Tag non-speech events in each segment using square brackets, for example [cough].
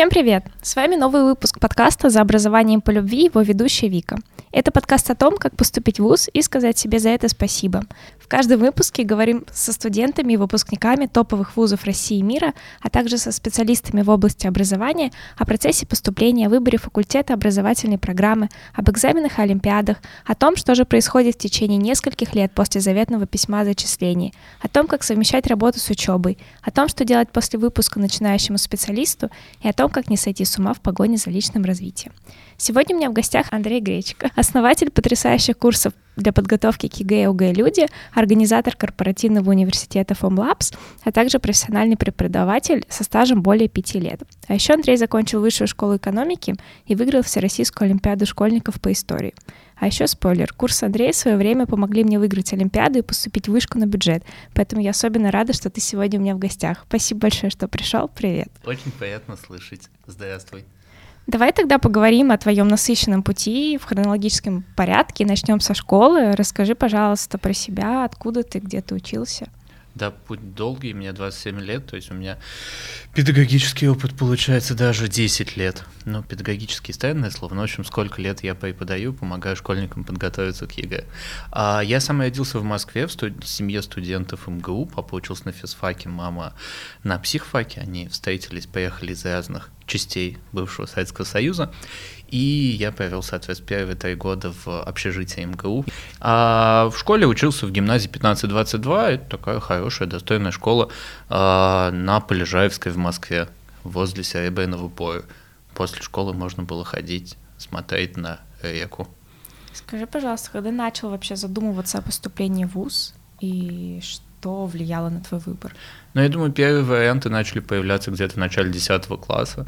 Всем привет! С вами новый выпуск подкаста «За образованием по любви» его ведущая Вика. Это подкаст о том, как поступить в ВУЗ и сказать себе за это спасибо каждом выпуске говорим со студентами и выпускниками топовых вузов России и мира, а также со специалистами в области образования о процессе поступления, выборе факультета образовательной программы, об экзаменах и олимпиадах, о том, что же происходит в течение нескольких лет после заветного письма о зачислении, о том, как совмещать работу с учебой, о том, что делать после выпуска начинающему специалисту и о том, как не сойти с ума в погоне за личным развитием. Сегодня у меня в гостях Андрей Гречко, основатель потрясающих курсов для подготовки к ЕГЭ и ОГЭ «Люди», организатор корпоративного университета FOMLabs, а также профессиональный преподаватель со стажем более пяти лет. А еще Андрей закончил высшую школу экономики и выиграл Всероссийскую олимпиаду школьников по истории. А еще спойлер, курсы Андрея в свое время помогли мне выиграть Олимпиаду и поступить в вышку на бюджет. Поэтому я особенно рада, что ты сегодня у меня в гостях. Спасибо большое, что пришел. Привет. Очень приятно слышать. Здравствуй. Давай тогда поговорим о твоем насыщенном пути в хронологическом порядке. Начнем со школы. Расскажи, пожалуйста, про себя, откуда ты, где ты учился. Да, путь долгий, мне 27 лет, то есть у меня педагогический опыт получается даже 10 лет. Ну, педагогический странное слово, но в общем, сколько лет я преподаю, помогаю школьникам подготовиться к ЕГЭ. А я сам родился в Москве, в студ... семье студентов МГУ, папа учился на физфаке, мама на психфаке, они встретились, поехали из разных частей бывшего Советского Союза. И я провел, соответственно, первые три года в общежитии МГУ. А в школе учился в гимназии 1522. Это такая хорошая, достойная школа а, на Полежаевской в Москве, возле Серебряного боя. После школы можно было ходить, смотреть на реку. Скажи, пожалуйста, когда начал вообще задумываться о поступлении в ВУЗ и что влияло на твой выбор? Ну, я думаю, первые варианты начали появляться где-то в начале 10 класса.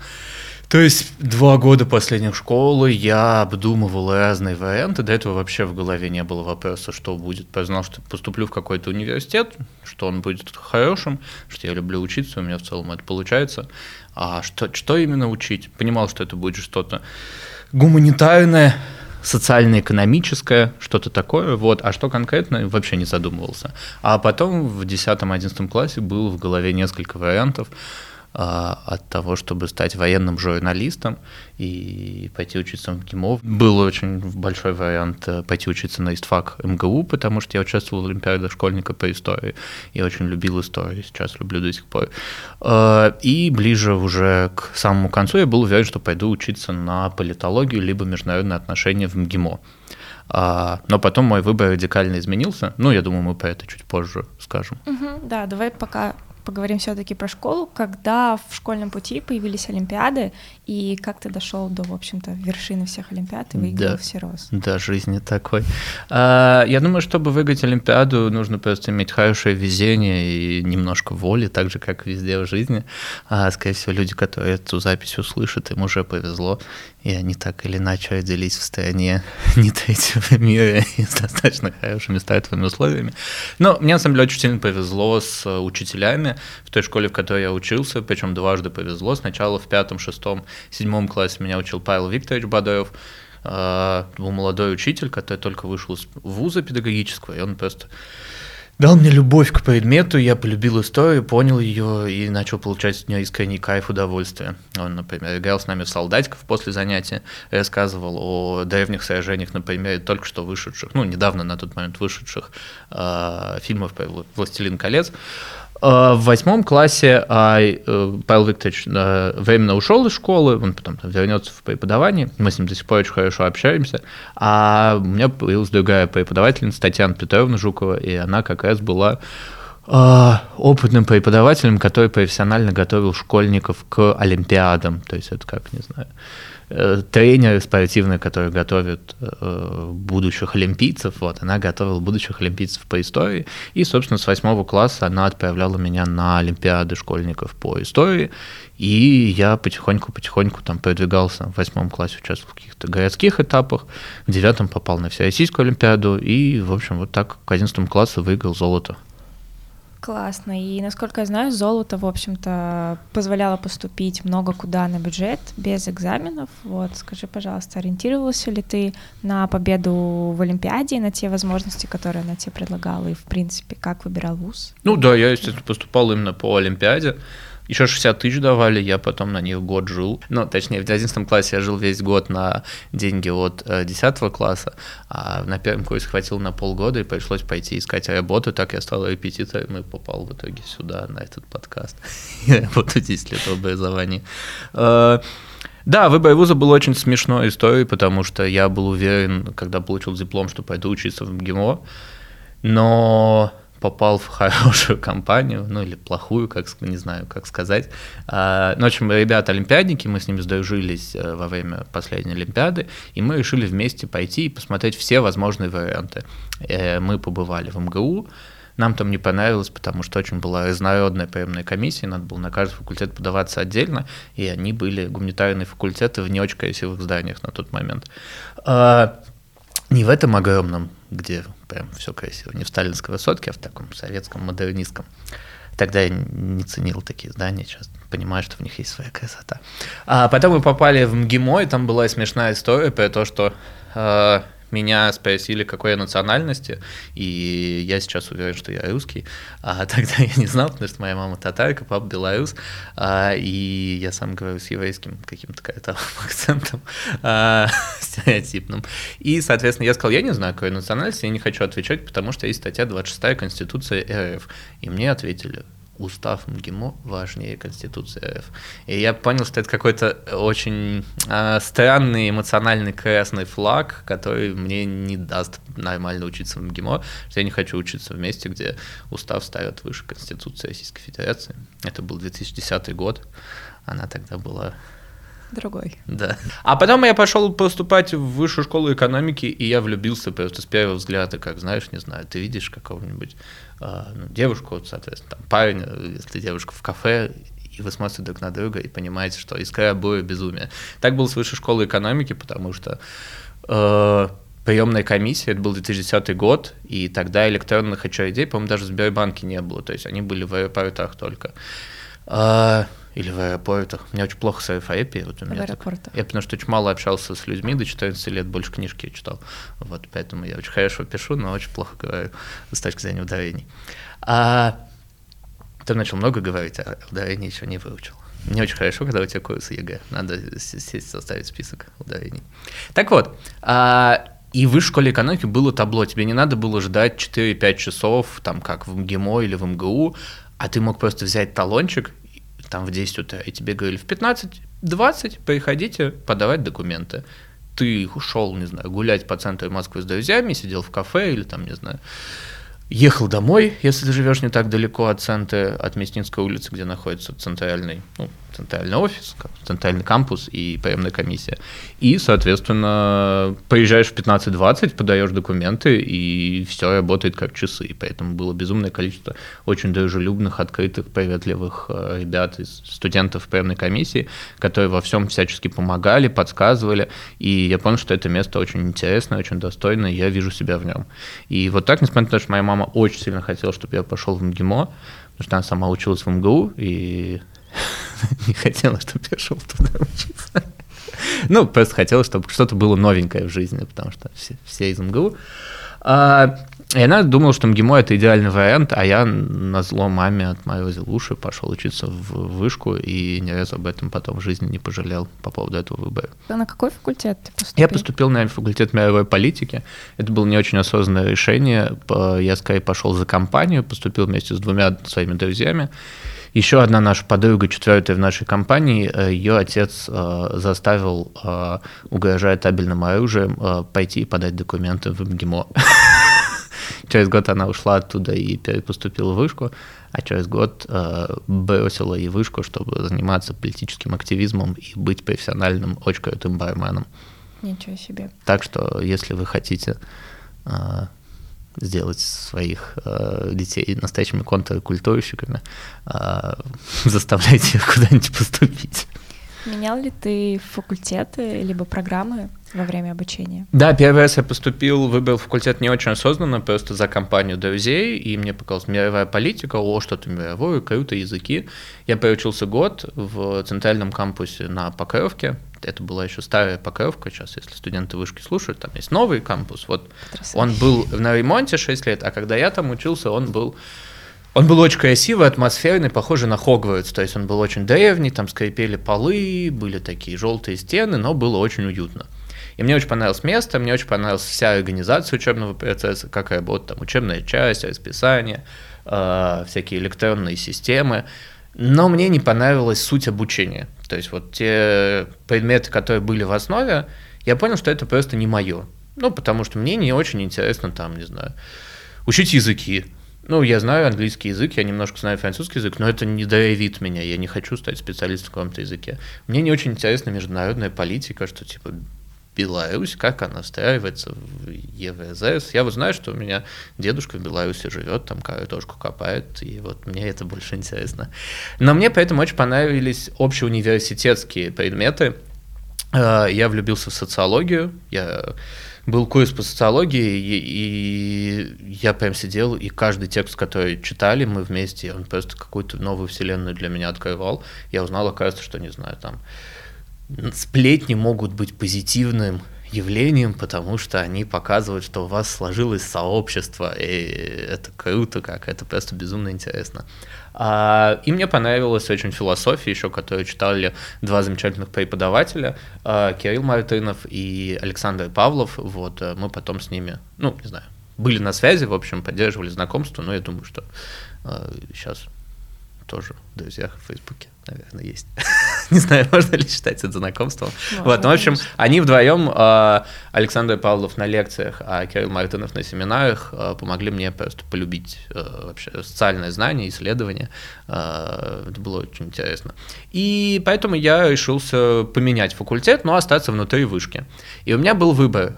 То есть два года последних школы я обдумывал разные варианты. До этого вообще в голове не было вопроса, что будет. Я знал, что поступлю в какой-то университет, что он будет хорошим, что я люблю учиться, у меня в целом это получается. А что, что именно учить? Понимал, что это будет что-то гуманитарное, социально-экономическое, что-то такое, вот, а что конкретно, вообще не задумывался. А потом в 10-11 классе было в голове несколько вариантов, от того, чтобы стать военным журналистом и пойти учиться в ГИМО. Был очень большой вариант э, пойти учиться на ИСТФАК МГУ, потому что я участвовал в Олимпиаде школьника по истории и очень любил историю, сейчас люблю до сих пор. А, и ближе уже к самому концу я был уверен, что пойду учиться на политологию либо международные отношения в МГИМО. А, но потом мой выбор радикально изменился. Ну, я думаю, мы про это чуть позже скажем. Угу, да, давай пока поговорим все-таки про школу. Когда в школьном пути появились Олимпиады, и как ты дошел до, в общем-то, вершины всех Олимпиад и выиграл да, все роз? Да, жизни такой. А, я думаю, чтобы выиграть Олимпиаду, нужно просто иметь хорошее везение и немножко воли, так же, как везде в жизни. А, скорее всего, люди, которые эту запись услышат, им уже повезло, и они так или иначе родились в стране [laughs] не третьего мира [laughs] и с достаточно хорошими стартовыми условиями. Но мне, на самом деле, очень сильно повезло с учителями в той школе, в которой я учился, причем дважды повезло. Сначала в пятом, шестом, седьмом классе меня учил Павел Викторович Бадоев, а, был молодой учитель, который только вышел из вуза педагогического, и он просто дал мне любовь к предмету, я полюбил историю, понял ее и начал получать от нее искренний кайф, удовольствие. Он, например, играл с нами в солдатиков после занятия, рассказывал о древних сражениях, например, только что вышедших, ну, недавно на тот момент вышедших э, фильмов про «Властелин колец». В восьмом классе а, э, Павел Викторович э, временно ушел из школы, он потом вернется в преподавание, мы с ним до сих пор очень хорошо общаемся, а у меня появилась другая преподавательница Татьяна Петровна Жукова, и она как раз была опытным преподавателем, который профессионально готовил школьников к олимпиадам, то есть это как, не знаю, Э, тренер спортивный, который готовит э, будущих олимпийцев, вот, она готовила будущих олимпийцев по истории, и, собственно, с восьмого класса она отправляла меня на олимпиады школьников по истории, и я потихоньку-потихоньку там продвигался в восьмом классе, участвовал в каких-то городских этапах, в девятом попал на Всероссийскую олимпиаду, и, в общем, вот так к одиннадцатому классу выиграл золото. Классно. И, насколько я знаю, золото, в общем-то, позволяло поступить много куда на бюджет без экзаменов. Вот, скажи, пожалуйста, ориентировался ли ты на победу в Олимпиаде, на те возможности, которые она тебе предлагала, и, в принципе, как выбирал вуз? Ну да, я, естественно, поступал именно по Олимпиаде. Еще 60 тысяч давали, я потом на них год жил. Ну, точнее, в 11 классе я жил весь год на деньги от 10 э, класса, а на первом курсе хватило на полгода, и пришлось пойти искать работу. Так я стал репетитором и попал в итоге сюда, на этот подкаст. [laughs] Я работаю 10 лет в образовании. Э, да, выбор вуза был очень смешной историей, потому что я был уверен, когда получил диплом, что пойду учиться в МГИМО, но попал в хорошую компанию, ну или плохую, как не знаю, как сказать. А, ну, в общем, ребята олимпиадники, мы с ними сдружились э, во время последней Олимпиады, и мы решили вместе пойти и посмотреть все возможные варианты. Э, мы побывали в МГУ, нам там не понравилось, потому что очень была разнородная приемная комиссия, надо было на каждый факультет подаваться отдельно, и они были гуманитарные факультеты в не очень красивых зданиях на тот момент. А, не в этом огромном, где прям все красиво, не в сталинской высотке, а в таком советском модернистском. Тогда я не ценил такие здания, сейчас понимаю, что в них есть своя красота. А потом мы попали в МГИМО, и там была смешная история про то, что э, меня спросили, какой я национальности, и я сейчас уверен, что я русский, а [laughs] тогда я не знал, потому что моя мама татарка, папа белорус, а, и я сам говорю с еврейским каким-то [laughs] акцентом а, [laughs] стереотипным. И, соответственно, я сказал, я не знаю, какой национальности, я не хочу отвечать, потому что есть статья 26 Конституции РФ. И мне ответили, устав МГИМО важнее Конституции РФ. И я понял, что это какой-то очень э, странный эмоциональный красный флаг, который мне не даст нормально учиться в МГИМО, что я не хочу учиться в месте, где устав ставят выше Конституции Российской Федерации. Это был 2010 год, она тогда была другой. Да. А потом я пошел поступать в высшую школу экономики, и я влюбился просто с первого взгляда, как знаешь, не знаю, ты видишь какого-нибудь э, девушку, соответственно, там парень, если девушка в кафе, и вы смотрите друг на друга и понимаете, что искра обои безумие. Так было с высшей школы экономики, потому что э, приемная комиссия, это был 2010 год, и тогда электронных очередей, по-моему, даже в Сбербанке не было, то есть они были в аэропортах только. Э, или в аэропортах. Меня очень плохо с алфавитом. Вот у меня в аэропортах. Так, я потому что очень мало общался с людьми, до 14 лет больше книжки я читал. Вот, поэтому я очень хорошо пишу, но очень плохо говорю с точки зрения ударений. А ты начал много говорить, а ударение еще не выучил. Не очень хорошо, когда у тебя курсы ЕГЭ. Надо сесть, составить список ударений. Так вот, а, и в школе экономики было табло. Тебе не надо было ждать 4-5 часов, там, как в МГИМО или в МГУ, а ты мог просто взять талончик там в 10 утра, и тебе говорили, в 15-20 приходите подавать документы. Ты ушел, не знаю, гулять по центру Москвы с друзьями, сидел в кафе или там, не знаю, ехал домой, если ты живешь не так далеко от центра, от Мясницкой улицы, где находится центральный, ну, центральный офис, центральный кампус и приемная комиссия. И, соответственно, поезжаешь в 15-20, подаешь документы, и все работает как часы. И поэтому было безумное количество очень дружелюбных, открытых, приветливых э, ребят из студентов приемной комиссии, которые во всем всячески помогали, подсказывали. И я понял, что это место очень интересное, очень достойное, я вижу себя в нем. И вот так, несмотря на то, что моя мама очень сильно хотела, чтобы я пошел в МГИМО, потому что она сама училась в МГУ, и [laughs] не хотела, чтобы я шел туда учиться. Ну, просто хотела, чтобы что-то было новенькое в жизни, потому что все, все из МГУ. А, и она думала, что МГИМО – это идеальный вариант, а я на зло маме отморозил уши, пошел учиться в вышку, и ни разу об этом потом в жизни не пожалел по поводу этого выбора. А на какой факультет ты поступил? Я поступил на факультет мировой политики. Это было не очень осознанное решение. Я скорее пошел за компанию, поступил вместе с двумя своими друзьями. Еще одна наша подруга, четвертая в нашей компании, э, ее отец э, заставил, э, угрожая табельным оружием, пойти и подать документы в МГИМО. [laughs] Через год она ушла оттуда и поступила в вышку, а через год бросила и вышку, чтобы заниматься политическим активизмом и быть профессиональным, очень крутым барменом. Ничего себе. Так что, если вы хотите сделать своих э, детей настоящими контркультурщиками, э, [laughs] заставляйте их куда-нибудь поступить. Менял ли ты факультеты либо программы во время обучения? Да, первый раз я поступил, выбрал факультет не очень осознанно, просто за компанию друзей, и мне показалось мировая политика, о, что-то мировое, круто, языки. Я проучился год в центральном кампусе на Покровке, это была еще старая покровка, сейчас, если студенты вышки слушают, там есть новый кампус. Вот он был на ремонте 6 лет, а когда я там учился, он был Он был очень красивый, атмосферный, похожий на Хогвартс. То есть он был очень древний, там скрипели полы, были такие желтые стены, но было очень уютно. И мне очень понравилось место, мне очень понравилась вся организация учебного процесса, как работает там учебная часть, расписание, э, всякие электронные системы. Но мне не понравилась суть обучения. То есть вот те предметы, которые были в основе, я понял, что это просто не мое. Ну, потому что мне не очень интересно там, не знаю, учить языки. Ну, я знаю английский язык, я немножко знаю французский язык, но это не дровит меня, я не хочу стать специалистом в каком-то языке. Мне не очень интересна международная политика, что типа Беларусь, как она встраивается в ЕВЗС. Я вот знаю, что у меня дедушка в Беларуси живет, там картошку копает, и вот мне это больше интересно. Но мне поэтому очень понравились общеуниверситетские предметы. Э, я влюбился в социологию, я был курс по социологии, и, и я прям сидел, и каждый текст, который читали мы вместе, он просто какую-то новую вселенную для меня открывал. Я узнал, оказывается, что, не знаю, там сплетни могут быть позитивным явлением, потому что они показывают, что у вас сложилось сообщество, и это круто как, это просто безумно интересно. А, и мне понравилась очень философия еще, которую читали два замечательных преподавателя, а, Кирилл Мартынов и Александр Павлов. Вот, э, мы потом с ними, ну, не знаю, были на связи, в общем, поддерживали знакомство, но я думаю, что сейчас а, тоже в друзьях в Фейсбуке наверное, есть. [laughs] Не знаю, [laughs] можно ли считать это знакомством. Можно, вот, ну, в общем, они вдвоем, а, Александр Павлов на лекциях, а Кирилл Мартынов на семинарах а, помогли мне просто полюбить а, вообще социальное знание, исследование. Это было очень интересно. И поэтому я решился поменять факультет, но остаться внутри вышки. И у меня был выбор,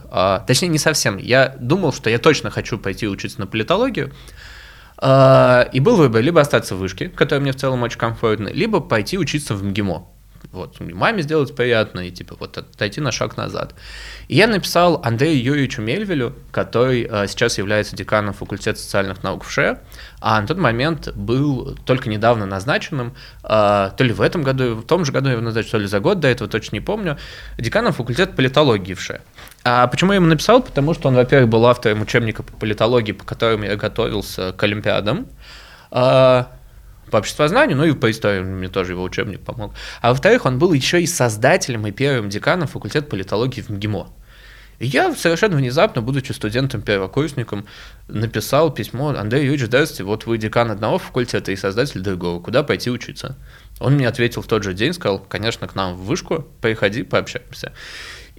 точнее, не совсем. Я думал, что я точно хочу пойти учиться на политологию, и был выбор, либо остаться в вышке, которая мне в целом очень комфортна, либо пойти учиться в МГИМО. Вот, маме сделать приятно и типа вот отойти на шаг назад. И я написал Андрею Юрьевичу Мельвелю, который э, сейчас является деканом факультета социальных наук в ШЕ, а на тот момент был только недавно назначенным, э, то ли в этом году, в том же году его назначили, то ли за год до этого, точно не помню, деканом факультета политологии в ШЕ. А почему я ему написал? Потому что он, во-первых, был автором учебника по политологии, по которому я готовился к Олимпиадам. А, по обществознанию, ну и по истории мне тоже его учебник помог. А во-вторых, он был еще и создателем и первым деканом факультета политологии в МГИМО. И я совершенно внезапно, будучи студентом-первокурсником, написал письмо Андрей Юрьевич, здравствуйте, вот вы декан одного факультета и создатель другого, куда пойти учиться? Он мне ответил в тот же день, сказал, конечно, к нам в вышку, приходи, пообщаемся.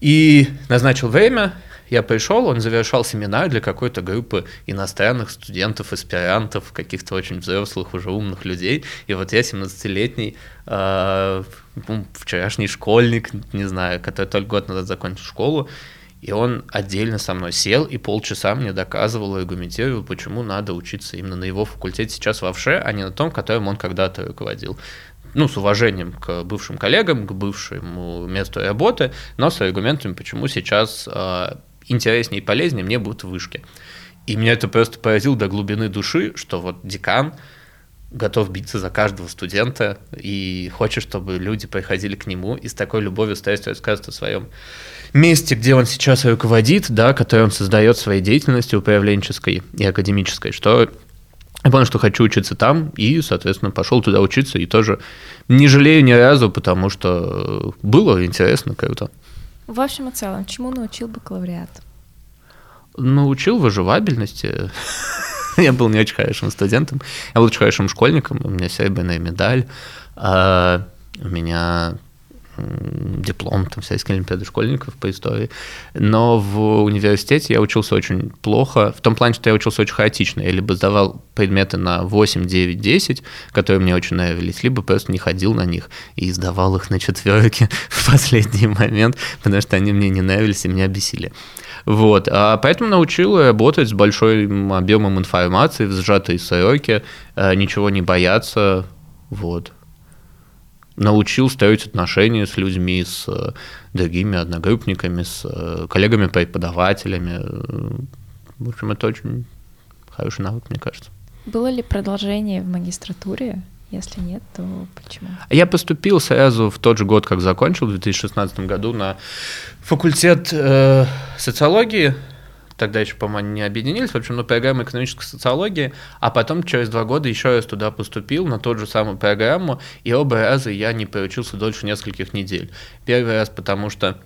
И назначил время, я пришел, он завершал семинар для какой-то группы иностранных студентов, аспирантов, каких-то очень взрослых, уже умных людей. И вот я 17-летний, э, вчерашний школьник, не знаю, который только год назад закончил школу, и он отдельно со мной сел и полчаса мне доказывал и аргументировал, почему надо учиться именно на его факультете сейчас в ОВШЕ, а не на том, которым он когда-то руководил ну, с уважением к бывшим коллегам, к бывшему месту работы, но с аргументами, почему сейчас э, интереснее и полезнее мне будут вышки. И меня это просто поразило до глубины души, что вот декан готов биться за каждого студента и хочет, чтобы люди приходили к нему и с такой любовью стараются рассказывать о своем месте, где он сейчас руководит, да, который он создает своей деятельностью управленческой и академической, что я понял, что хочу учиться там, и, соответственно, пошел туда учиться, и тоже не жалею ни разу, потому что было интересно, круто. В общем и целом, чему научил бакалавриат? Научил выживабельности. [laughs] Я был не очень хорошим студентом, я был очень хорошим школьником, у меня серебряная медаль, а у меня диплом там всякие олимпиады школьников по истории. Но в университете я учился очень плохо, в том плане, что я учился очень хаотично. Я либо сдавал предметы на 8, 9, 10, которые мне очень нравились, либо просто не ходил на них и сдавал их на четверки [laughs] в последний момент, потому что они мне не нравились и меня бесили. Вот. А поэтому научил работать с большим объемом информации в сжатой сроке, э, ничего не бояться. Вот научил строить отношения с людьми, с э, другими одногруппниками, с э, коллегами-преподавателями. В общем, это очень хороший навык, мне кажется. Было ли продолжение в магистратуре? Если нет, то почему? Я поступил сразу в тот же год, как закончил, в 2016 году, на факультет э, социологии. Тогда еще, по-моему, не объединились, в общем, на программу экономической социологии, а потом через два года еще раз туда поступил, на ту же самую программу, и оба раза я не проучился дольше нескольких недель. Первый раз, потому что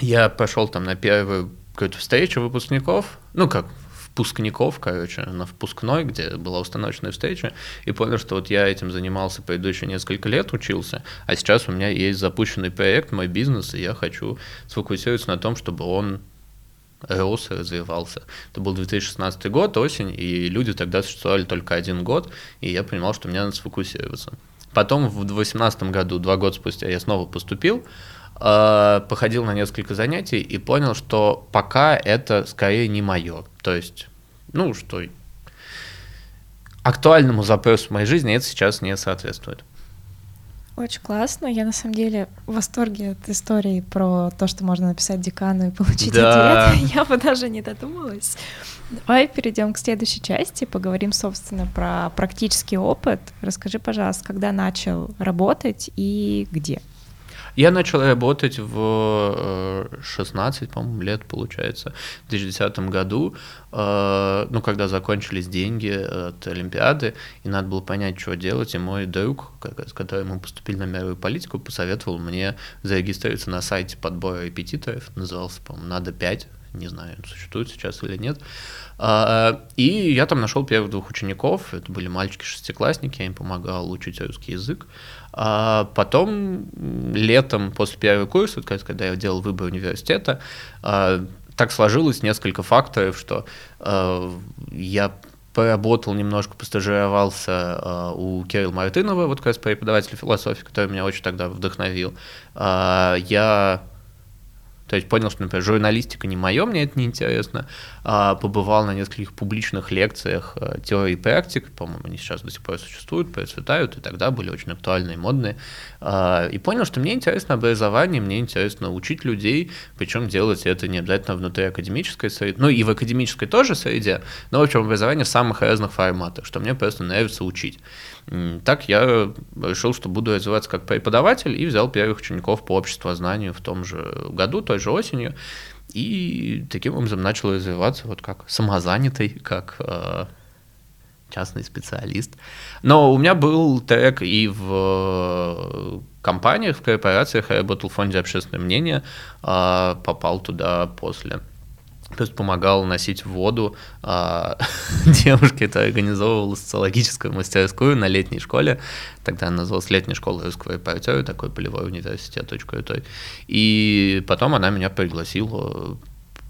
я пошел там на первую какую-то встречу выпускников, ну как, впускников, короче, на впускной, где была установочная встреча, и понял, что вот я этим занимался предыдущие несколько лет, учился, а сейчас у меня есть запущенный проект, мой бизнес, и я хочу сфокусироваться на том, чтобы он рос и развивался. Это был 2016 год, осень, и люди тогда существовали только один год, и я понимал, что мне надо сфокусироваться. Потом в 2018 году, два года спустя, я снова поступил, э, походил на несколько занятий и понял, что пока это скорее не мое. То есть, ну, что актуальному запросу моей жизни это сейчас не соответствует. Очень классно. Я на самом деле в восторге от истории про то, что можно написать декану и получить да. ответ. [laughs] Я бы даже не додумалась. Давай перейдем к следующей части, поговорим, собственно, про практический опыт. Расскажи, пожалуйста, когда начал работать и где? Я начал работать в 16, э, по-моему, лет, получается, в 2010 году, э, ну, когда закончились деньги от Олимпиады, и надо было понять, что делать, и мой друг, с которым мы поступили на мировую политику, посоветовал мне зарегистрироваться на сайте подбора репетиторов, назывался, по-моему, «Надо 5», не знаю, существует сейчас или нет. А, и я там нашел первых двух учеников, это были мальчики-шестиклассники, я им помогал учить русский язык. А потом летом после первого курса, когда я делал выбор университета, а, так сложилось несколько факторов, что а, я поработал немножко, постажировался у Кирилла Мартынова, вот как раз преподавателя философии, который меня очень тогда вдохновил. Я то есть понял, что, например, журналистика не мое, мне это не интересно. А, побывал на нескольких публичных лекциях а, теории и практик, по-моему, они сейчас до сих пор существуют, процветают, и тогда были очень актуальные, модные. А, и понял, что мне интересно образование, мне интересно учить людей, причем делать это не обязательно внутри академической среды, ну и в академической тоже среде, но, в общем, образование в самых разных форматах, что мне просто нравится учить. Так я решил, что буду развиваться как преподаватель и взял первых учеников по обществознанию в том же году, той же осенью. И таким образом начал развиваться вот как самозанятый, как э, частный специалист. Но у меня был трек и в компаниях, в корпорациях, я работал в фонде общественное мнение, э, попал туда после есть помогал носить воду. А, [laughs] девушке это организовывала социологическую мастерскую на летней школе. Тогда она называлась летняя школа русского репортера, такой полевой университет. И потом она меня пригласила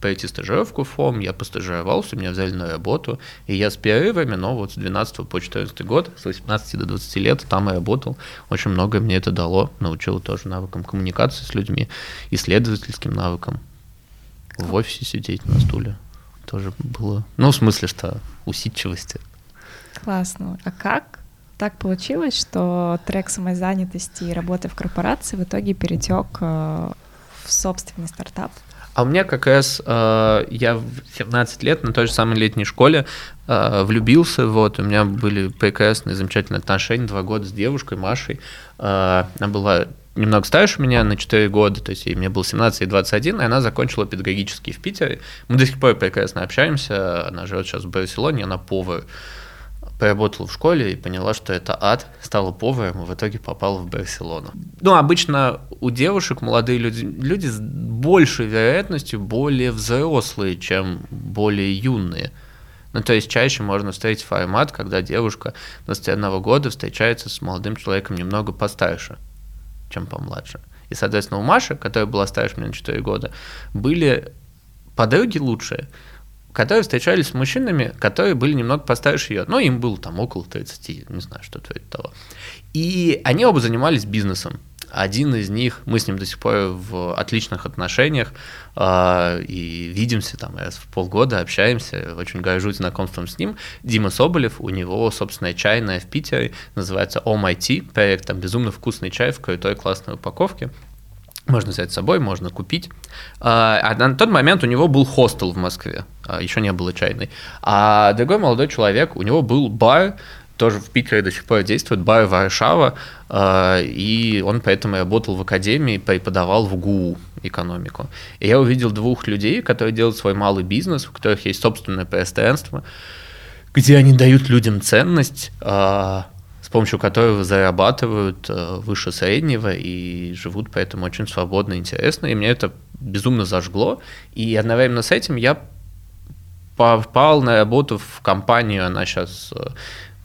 пойти стажировку в ФОМ, я постажировался, меня взяли на работу, и я с перерывами, но вот с 12 по 14 год, с 18 до 20 лет там и работал. Очень многое мне это дало, научило тоже навыкам коммуникации с людьми, исследовательским навыкам в офисе сидеть на стуле тоже было. Ну, в смысле, что усидчивости. Классно. А как так получилось, что трек самозанятости и работы в корпорации в итоге перетек э, в собственный стартап? А у меня как раз э, я в 17 лет на той же самой летней школе э, влюбился. Вот у меня были прекрасные, замечательные отношения, два года с девушкой Машей. Э, она была немного старше меня на 4 года, то есть ей мне было 17 и 21, и она закончила педагогический в Питере. Мы до сих пор прекрасно общаемся, она живет сейчас в Барселоне, она повар. Поработала в школе и поняла, что это ад, стала поваром и в итоге попала в Барселону. Ну, обычно у девушек молодые люди, люди с большей вероятностью более взрослые, чем более юные. Ну, то есть чаще можно встретить формат, когда девушка 21 года встречается с молодым человеком немного постарше чем помладше. И, соответственно, у Маши, которая была старше меня на 4 года, были подруги лучшие, которые встречались с мужчинами, которые были немного постарше ее. Но им было там около 30, не знаю, что творит того. И они оба занимались бизнесом. Один из них, мы с ним до сих пор в отличных отношениях э, и видимся там раз в полгода, общаемся, очень горжусь знакомством с ним. Дима Соболев, у него собственная чайная в Питере, называется Tea, проект, там безумно вкусный чай в крутой классной упаковке. Можно взять с собой, можно купить. А на тот момент у него был хостел в Москве, еще не было чайной. А другой молодой человек, у него был бар, тоже в Питере до сих пор действует, бар Варшава, э, и он поэтому работал в академии, преподавал в ГУ экономику. И я увидел двух людей, которые делают свой малый бизнес, у которых есть собственное пространство, где они дают людям ценность, э, с помощью которого зарабатывают э, выше среднего и живут поэтому очень свободно интересно. И мне это безумно зажгло. И одновременно с этим я попал на работу в компанию, она сейчас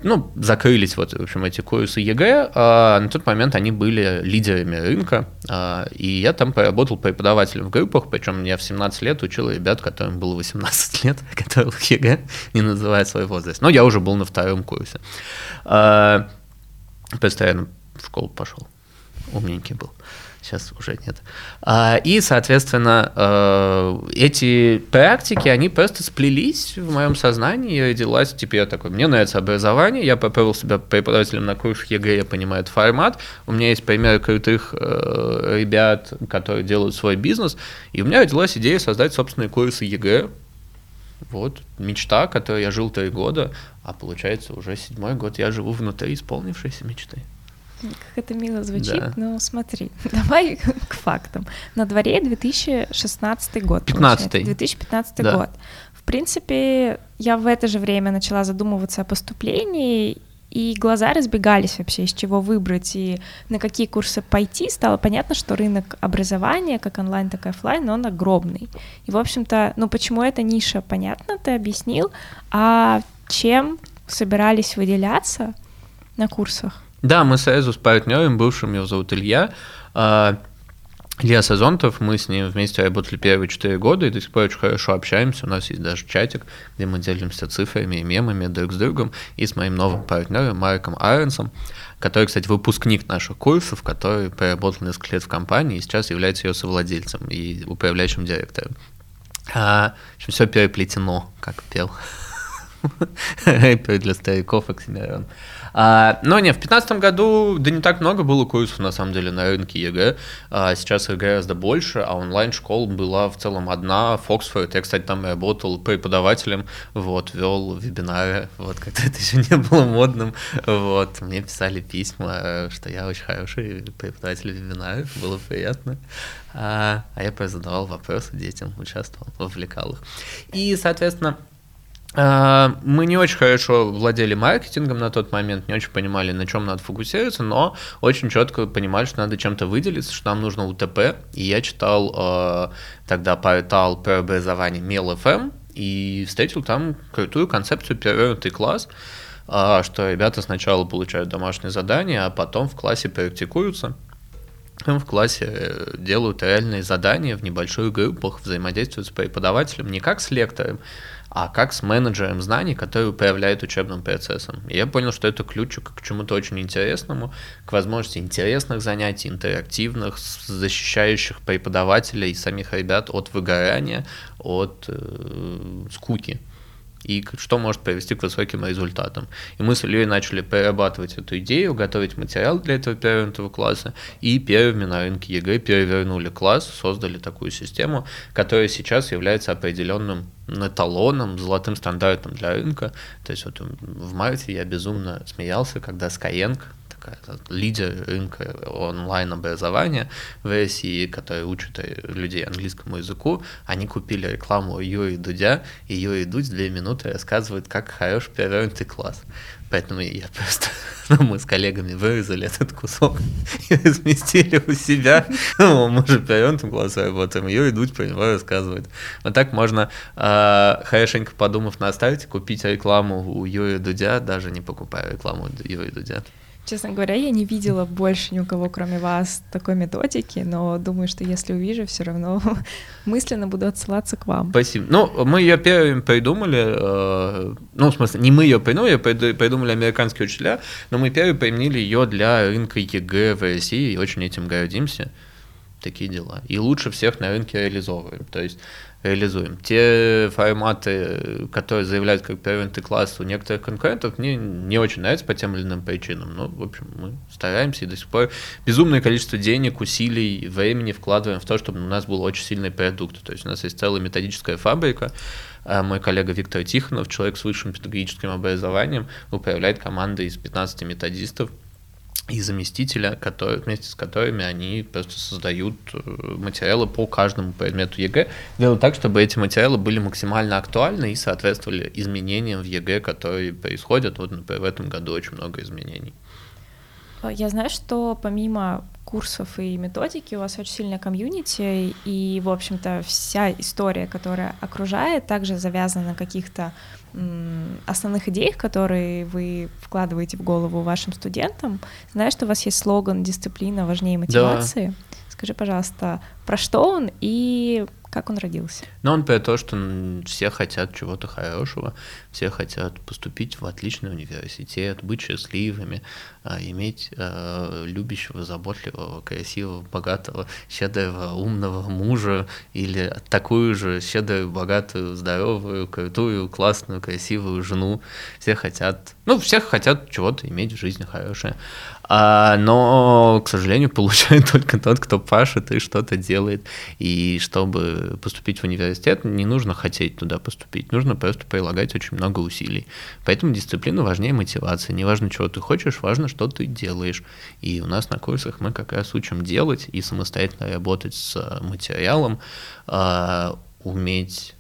ну, закрылись вот, в общем, эти курсы ЕГЭ, а на тот момент они были лидерами рынка, а, и я там поработал преподавателем в группах, причем я в 17 лет учил ребят, которым было 18 [laughs] лет, [laughs] которых ЕГЭ не называет свой возраст. Но я уже был на втором курсе. А, просто рано в школу пошел, умненький был сейчас уже нет. А, и, соответственно, э, эти практики, они просто сплелись в моем сознании, и родилась, теперь я такой, мне нравится образование, я попробовал себя преподавателем на курс ЕГЭ, я понимаю этот формат, у меня есть примеры крутых э, ребят, которые делают свой бизнес, и у меня родилась идея создать собственные курсы ЕГЭ, вот, мечта, которой я жил три года, а получается уже седьмой год я живу внутри исполнившейся мечты. Как это мило звучит, да. но смотри, [laughs] давай к фактам. На дворе 2016 год. 15 2015 да. год. В принципе, я в это же время начала задумываться о поступлении, и глаза разбегались вообще, из чего выбрать и на какие курсы пойти. Стало понятно, что рынок образования, как онлайн, так и офлайн, он огромный. И, в общем-то, ну почему эта ниша, понятно, ты объяснил, а чем собирались выделяться на курсах? Да, мы с партнером, бывшим его зовут Илья, а, Илья Сазонтов, мы с ним вместе работали первые четыре года и до сих пор очень хорошо общаемся. У нас есть даже чатик, где мы делимся цифрами и мемами друг с другом. И с моим новым партнером Марком Айренсом, который, кстати, выпускник наших курсов, который проработал несколько лет в компании и сейчас является ее совладельцем и управляющим директором. А, в общем, все переплетено, как пел [laughs] рэпер для стариков Оксимирон. А, но не, в 2015 году, да не так много было курсов, на самом деле, на рынке ЕГЭ. А, сейчас ЕГЭ гораздо больше, а онлайн-школ была в целом одна, Фоксфорд. Я, кстати, там работал преподавателем, вот, вел вебинары, вот, когда это еще не было модным, вот. Мне писали письма, что я очень хороший преподаватель вебинаров, было приятно. А, а я задавал вопросы детям, участвовал, вовлекал их. И, соответственно, мы не очень хорошо владели маркетингом на тот момент, не очень понимали, на чем надо фокусироваться, но очень четко понимали, что надо чем-то выделиться, что нам нужно УТП. И я читал э, тогда портал про образование МелФМ и встретил там крутую концепцию перевернутый класс, э, что ребята сначала получают домашнее задание, а потом в классе практикуются в классе э, делают реальные задания в небольших группах, взаимодействуют с преподавателем не как с лектором, а как с менеджером знаний, который управляет учебным процессом. Я понял, что это ключ к чему-то очень интересному, к возможности интересных занятий, интерактивных, защищающих преподавателя и самих ребят от выгорания, от э, скуки и что может привести к высоким результатам. И мы с Ильей начали перерабатывать эту идею, готовить материал для этого перевернутого класса, и первыми на рынке ЕГЭ перевернули класс, создали такую систему, которая сейчас является определенным эталоном, золотым стандартом для рынка. То есть вот в марте я безумно смеялся, когда Skyeng, такая лидер рынка онлайн-образования в России, который учит людей английскому языку, они купили рекламу Юрия Дудя, и Юрий Дудь две минуты рассказывает, как хорош перевернутый класс. Поэтому я просто, [laughs] ну, мы с коллегами вырезали этот кусок [laughs] и разместили у себя. Ну, мы же перевернутым классом работаем, Юрий Дудь про него рассказывает. Вот так можно, э, хорошенько подумав на старте, купить рекламу у Юрия Дудя, даже не покупая рекламу Юрия Дудя. Честно говоря, я не видела больше ни у кого, кроме вас, такой методики, но думаю, что если увижу, все равно [laughs] мысленно буду отсылаться к вам. Спасибо. Ну, мы ее первыми придумали, э, ну, в смысле, не мы ее придумали, ее придумали американские учителя, но мы первыми применили ее для рынка ЕГЭ в России и очень этим гордимся. такие дела. И лучше всех на рынке реализовываем. То есть реализуем. Те форматы, которые заявляют как перевернутый класс у некоторых конкурентов, мне не очень нравятся по тем или иным причинам. Но, в общем, мы стараемся и до сих пор безумное количество денег, усилий, времени вкладываем в то, чтобы у нас был очень сильный продукт. То есть у нас есть целая методическая фабрика, а мой коллега Виктор Тихонов, человек с высшим педагогическим образованием, управляет командой из 15 методистов, и заместителя, которые, вместе с которыми они просто создают э, материалы по каждому предмету ЕГЭ, делают так, чтобы эти материалы были максимально актуальны и соответствовали изменениям в ЕГЭ, которые происходят. Вот, например, в этом году очень много изменений. Я знаю, что помимо курсов и методики у вас очень сильная комьюнити, и, в общем-то, вся история, которая окружает, также завязана на каких-то основных идеях, которые вы вкладываете в голову вашим студентам. Знаю, что у вас есть слоган «Дисциплина важнее мотивации». Да. Скажи, пожалуйста, про что он и как он родился? Ну, он про то, что все хотят чего-то хорошего, все хотят поступить в отличный университет, быть счастливыми, а, иметь а, любящего, заботливого, красивого, богатого, щедрого, умного мужа или такую же щедрую, богатую, здоровую, крутую, классную, красивую жену. Все хотят, ну, все хотят чего-то иметь в жизни хорошее. А, но, к сожалению, [laughs] получает только тот, кто пашет и что-то делает. И чтобы поступить в университет, не нужно хотеть туда поступить, нужно просто прилагать очень много усилий. Поэтому дисциплина важнее мотивации. Не важно, чего ты хочешь, важно, что ты делаешь. И у нас на курсах мы как раз учим делать и самостоятельно работать с материалом, а, уметь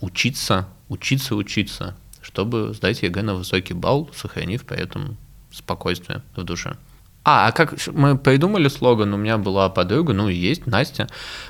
учиться, учиться, учиться, чтобы сдать ЕГЭ на высокий балл, сохранив при этом спокойствие в душе. А, а как мы придумали слоган? У меня была подруга, ну и есть, Настя.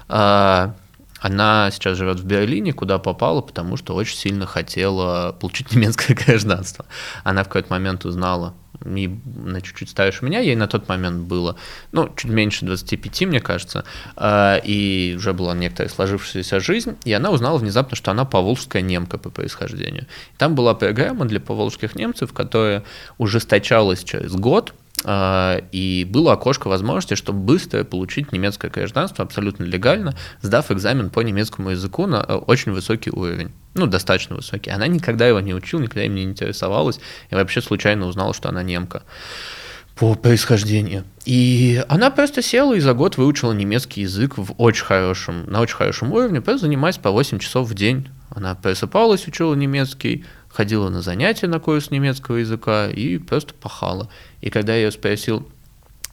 А, она сейчас живет в Берлине, куда попала, потому что очень сильно хотела получить немецкое [laughs] гражданство. Она в какой-то момент узнала, и на чуть-чуть старше меня, ей на тот момент было, ну, чуть меньше 25, мне кажется, а, и уже была некоторая сложившаяся жизнь, и она узнала внезапно, что она поволжская немка по происхождению. Там была программа для поволжских немцев, которая ужесточалась через год, и было окошко возможности, чтобы быстро получить немецкое гражданство абсолютно легально, сдав экзамен по немецкому языку на э, очень высокий уровень. Ну, достаточно высокий. Она никогда его не учила, никогда им не интересовалась, и вообще случайно узнала, что она немка по происхождению. И она просто села и за год выучила немецкий язык в очень хорошем, на очень хорошем уровне, просто занимаясь по 8 часов в день. Она просыпалась, учила немецкий, ходила на занятия на курс немецкого языка и просто пахала. И когда я ее спросил,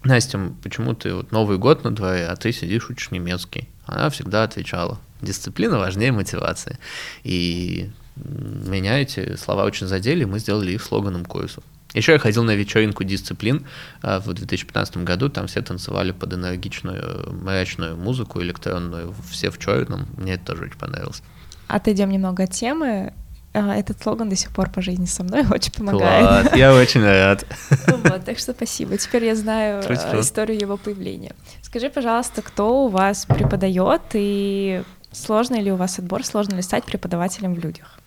Настя, почему ты вот Новый год на дворе, а ты сидишь, учишь немецкий? Она всегда отвечала, дисциплина важнее мотивации. И меня эти слова очень задели, мы сделали их слоганом курсов. Еще я ходил на вечеринку дисциплин а, в 2015 году, там все танцевали под энергичную мрачную музыку электронную, все в черном, мне это тоже очень понравилось. Отойдем немного от темы. А, этот слоган до сих пор по жизни со мной [laughs] очень помогает. Класс, я очень рад. Вот, так что спасибо. Теперь я знаю Спасибо. историю его появления. Скажи, пожалуйста, кто у вас преподает и сложно ли у вас отбор, сложно ли стать преподавателем в людях?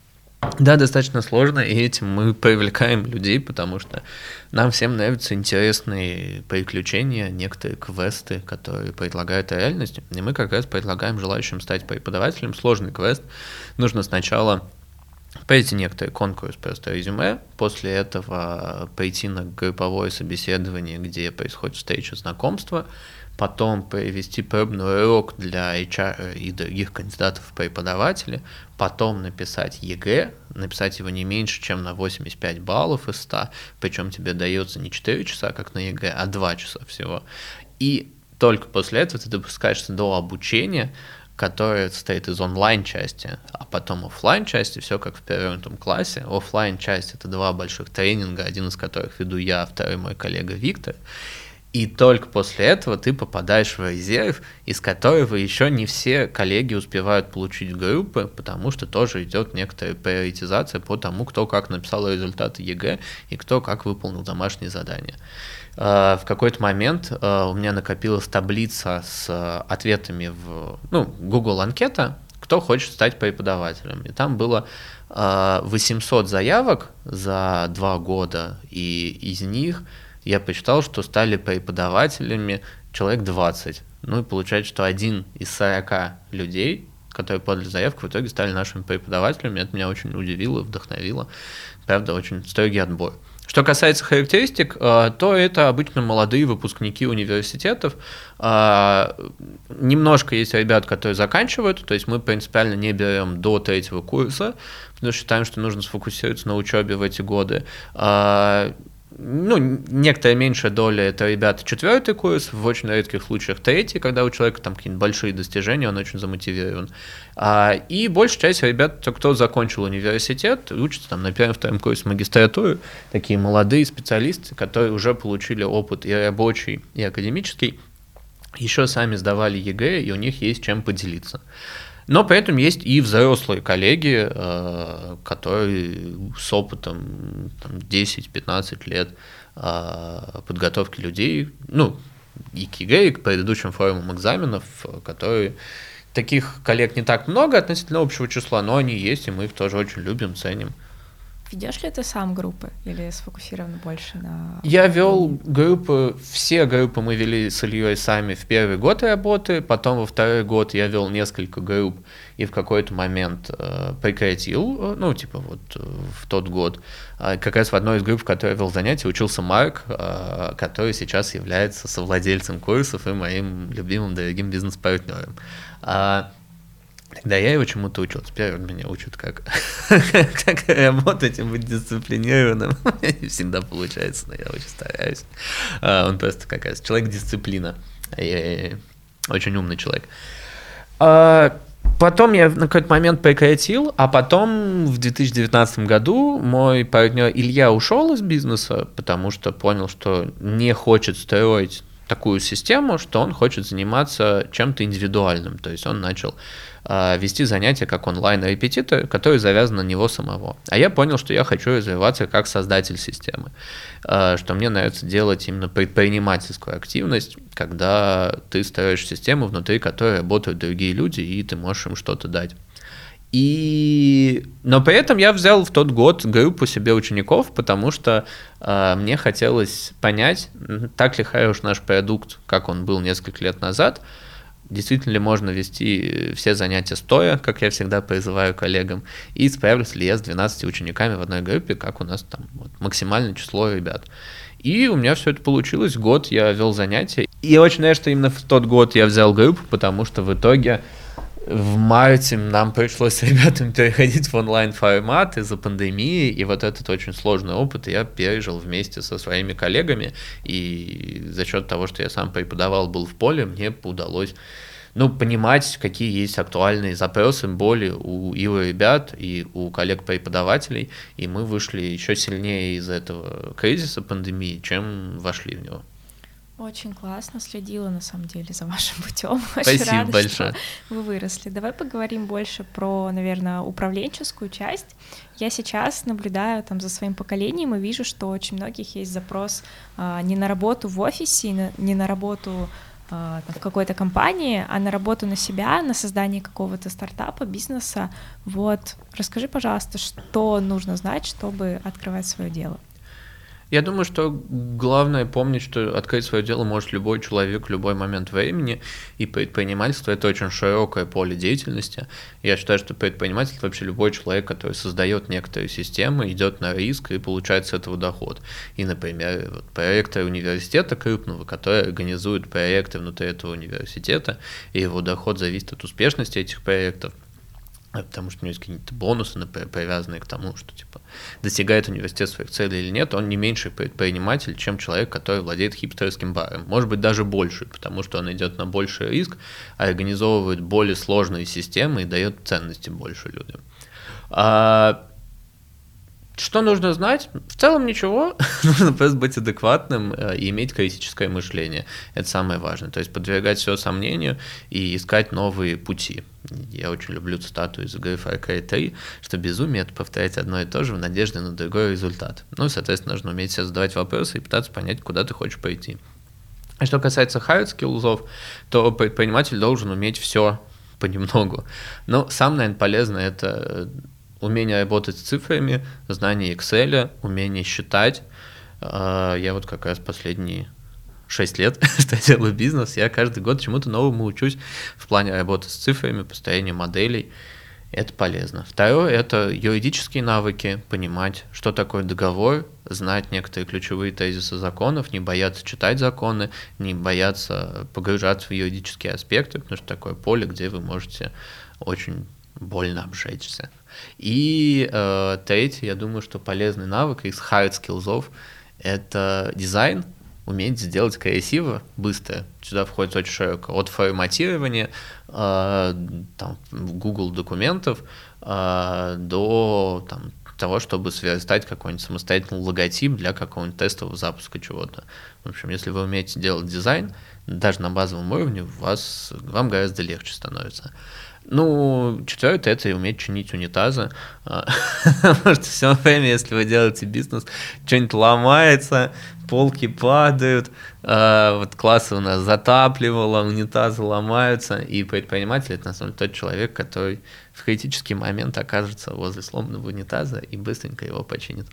Да, достаточно сложно, и этим мы привлекаем людей, потому что нам всем нравятся интересные приключения, некоторые квесты, которые предлагают реальность, и мы как раз предлагаем желающим стать преподавателем сложный квест. Нужно сначала пройти некоторый конкурс просто резюме, после этого пойти на групповое собеседование, где происходит встреча знакомства, потом провести пробный урок для HR и других кандидатов в преподаватели, потом написать ЕГЭ, написать его не меньше, чем на 85 баллов из 100, причем тебе дается не 4 часа, как на ЕГЭ, а 2 часа всего. И только после этого ты допускаешься до обучения, которая состоит из онлайн-части, а потом офлайн части все как в перевернутом классе. Офлайн часть это два больших тренинга, один из которых веду я, второй мой коллега Виктор. И только после этого ты попадаешь в резерв, из которого еще не все коллеги успевают получить группы, потому что тоже идет некоторая приоритизация по тому, кто как написал результаты ЕГЭ и кто как выполнил домашние задания. А, в какой-то момент а, у меня накопилась таблица с ответами в ну, Google анкета, кто хочет стать преподавателем. И там было 800 а, заявок за два года, и из них я посчитал, что стали преподавателями человек 20. Ну и получается, что один из 40 людей, которые подали заявку, в итоге стали нашими преподавателями. Это меня очень удивило, вдохновило. Правда, очень строгий отбор. Что касается характеристик, э, то это обычно молодые выпускники университетов. Э, немножко есть ребят, которые заканчивают, то есть мы принципиально не берем до третьего курса, потому что считаем, что нужно сфокусироваться на учебе в эти годы. Ну, некоторая меньшая доля это ребята четвертый курс, в очень редких случаях третий, когда у человека там какие-то большие достижения, он очень замотивирован. А, и большая часть ребят, кто закончил университет, учатся там на первом-втором курсе магистратуры, такие молодые специалисты, которые уже получили опыт и рабочий, и академический, еще сами сдавали ЕГЭ, и у них есть чем поделиться. Но при этом есть и взрослые коллеги, э, которые с опытом 10-15 лет э, подготовки людей, ну, и к ЕГЭ, и к предыдущим формам экзаменов, которые таких коллег не так много относительно общего числа, но они есть, и мы их тоже очень любим, ценим. Ведешь ли ты сам группы или сфокусирован больше на... Я вел группы, все группы мы вели с Ильей сами в первый год работы, потом во второй год я вел несколько групп и в какой-то момент э, прекратил, э, ну, типа вот э, в тот год. Э, как раз в одной из групп, в которой я вел занятия, учился Марк, э, который сейчас является совладельцем курсов и моим любимым, дорогим бизнес-партнером. А, Тогда я его чему-то учил. Теперь он меня учит, как, [laughs] как работать и быть дисциплинированным. [laughs] Не всегда получается, но я очень стараюсь. А, он просто как раз человек-дисциплина. Очень умный человек. А, потом я на какой-то момент прекратил, а потом в 2019 году мой партнер Илья ушел из бизнеса, потому что понял, что не хочет строить такую систему, что он хочет заниматься чем-то индивидуальным. То есть он начал э, вести занятия как онлайн-репетитор, который завязан на него самого. А я понял, что я хочу развиваться как создатель системы, э, что мне нравится делать именно предпринимательскую активность, когда ты строишь систему, внутри которой работают другие люди, и ты можешь им что-то дать. И... Но при этом я взял в тот год группу себе учеников, потому что э, мне хотелось понять, так ли хорош наш продукт, как он был несколько лет назад, действительно ли можно вести все занятия стоя, как я всегда призываю коллегам, и справлюсь ли я с 12 учениками в одной группе, как у нас там вот, максимальное число ребят. И у меня все это получилось, год я вел занятия. И я очень надеюсь, что именно в тот год я взял группу, потому что в итоге в марте нам пришлось с ребятами переходить в онлайн-формат из-за пандемии, и вот этот очень сложный опыт я пережил вместе со своими коллегами, и за счет того, что я сам преподавал, был в поле, мне удалось ну, понимать, какие есть актуальные запросы, боли у у ребят, и у коллег-преподавателей, и мы вышли еще сильнее из этого кризиса пандемии, чем вошли в него. Очень классно, следила на самом деле за вашим [laughs] путем. Очень Спасибо рада, большое. Что вы выросли. Давай поговорим больше про, наверное, управленческую часть. Я сейчас наблюдаю там за своим поколением и вижу, что очень многих есть запрос а, не на работу в офисе, не на работу а, в какой-то компании, а на работу на себя, на создание какого-то стартапа, бизнеса. Вот, расскажи, пожалуйста, что нужно знать, чтобы открывать свое дело. Я думаю, что главное помнить, что открыть свое дело может любой человек в любой момент времени, и предпринимательство – это очень широкое поле деятельности. Я считаю, что предприниматель – вообще любой человек, который создает некоторые системы, идет на риск и получает с этого доход. И, например, вот проекты университета крупного, который организует проекты внутри этого университета, и его доход зависит от успешности этих проектов – потому что у него есть какие-то бонусы, привязанные к тому, что типа достигает университет своих целей или нет, он не меньший предприниматель, чем человек, который владеет хипстерским баром. Может быть, даже больше, потому что он идет на больший риск, организовывает более сложные системы и дает ценности больше людям. А что нужно знать? В целом ничего. [laughs] нужно просто быть адекватным э, и иметь критическое мышление. Это самое важное. То есть подвергать все сомнению и искать новые пути. Я очень люблю цитату из игры Far Cry 3, что безумие — это повторять одно и то же в надежде на другой результат. Ну и, соответственно, нужно уметь себе задавать вопросы и пытаться понять, куда ты хочешь пойти. А что касается hard skills, то предприниматель должен уметь все понемногу. Но самое, наверное, полезное — это умение работать с цифрами, знание Excel, умение считать. А, я вот как раз последние 6 лет, [laughs] делаю бизнес, я каждый год чему-то новому учусь в плане работы с цифрами, построения моделей. Это полезно. Второе – это юридические навыки, понимать, что такое договор, знать некоторые ключевые тезисы законов, не бояться читать законы, не бояться погружаться в юридические аспекты, потому что такое поле, где вы можете очень больно обжечься. И э, третье, я думаю, что полезный навык из hard skills – это дизайн, уметь сделать красиво, быстро. Сюда входит очень широко. От форматирования э, там, Google документов э, до там, того, чтобы сверстать какой-нибудь самостоятельный логотип для какого-нибудь тестового запуска чего-то. В общем, если вы умеете делать дизайн, даже на базовом уровне, вас, вам гораздо легче становится. Ну, четвертое это уметь чинить унитазы. А, [laughs] потому что все время, если вы делаете бизнес, что-нибудь ломается, полки падают, а, вот классы у нас затапливало, унитазы ломаются, и предприниматель это на самом деле тот человек, который в критический момент окажется возле сломанного унитаза и быстренько его починит.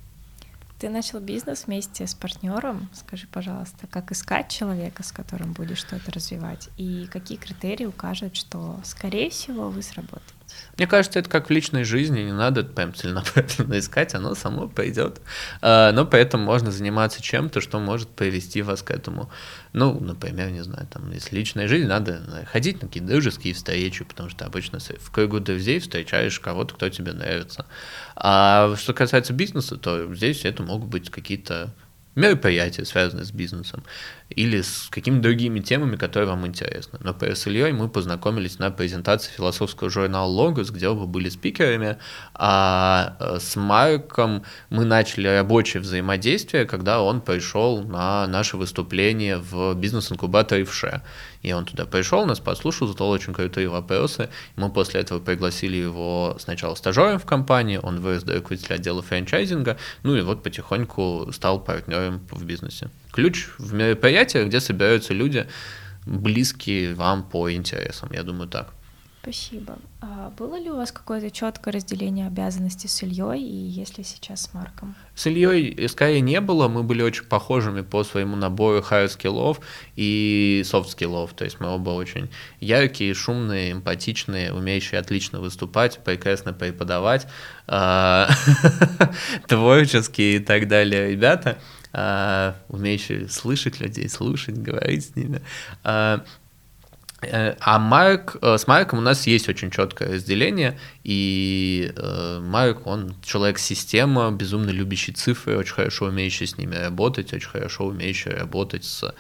Ты начал бизнес вместе с партнером. Скажи, пожалуйста, как искать человека, с которым будешь что-то развивать, и какие критерии укажут, что, скорее всего, вы сработаете? Мне кажется, это как в личной жизни, не надо прям целенаправленно [laughs] искать, оно само пойдет. А, но поэтому можно заниматься чем-то, что может привести вас к этому. Ну, например, не знаю, там, если личная жизнь, надо ходить на какие-то дружеские встречи, потому что обычно в кругу друзей встречаешь кого-то, кто тебе нравится. А что касается бизнеса, то здесь это могут быть какие-то мероприятия, связанные с бизнесом, или с какими-то другими темами, которые вам интересны. Например, с Ильей мы познакомились на презентации философского журнала «Логос», где оба были спикерами, а э, с Марком мы начали рабочее взаимодействие, когда он пришел на наше выступление в бизнес-инкубаторе в ШЕ. И он туда пришел, нас послушал, задал очень крутые вопросы. Мы после этого пригласили его сначала стажером в компании, он вырос до руководителя отдела франчайзинга, ну и вот потихоньку стал партнером в бизнесе. Ключ в мероприятиях, где собираются люди, близкие вам по интересам, я думаю так. Спасибо. А было ли у вас какое-то четкое разделение обязанностей с Ильей и если сейчас с Марком? С Ильей скорее не было, мы были очень похожими по своему набору hard скиллов и soft скиллов, то есть мы оба очень яркие, шумные, эмпатичные, умеющие отлично выступать, прекрасно преподавать, а, [laughs] творческие и так далее ребята, а, умеющие слышать людей, слушать, говорить с ними. А, Э, а Марк, э, с Марком у нас есть очень четкое разделение, и э, Марк, он человек-система, безумно любящий цифры, очень хорошо умеющий с ними работать, очень хорошо умеющий работать с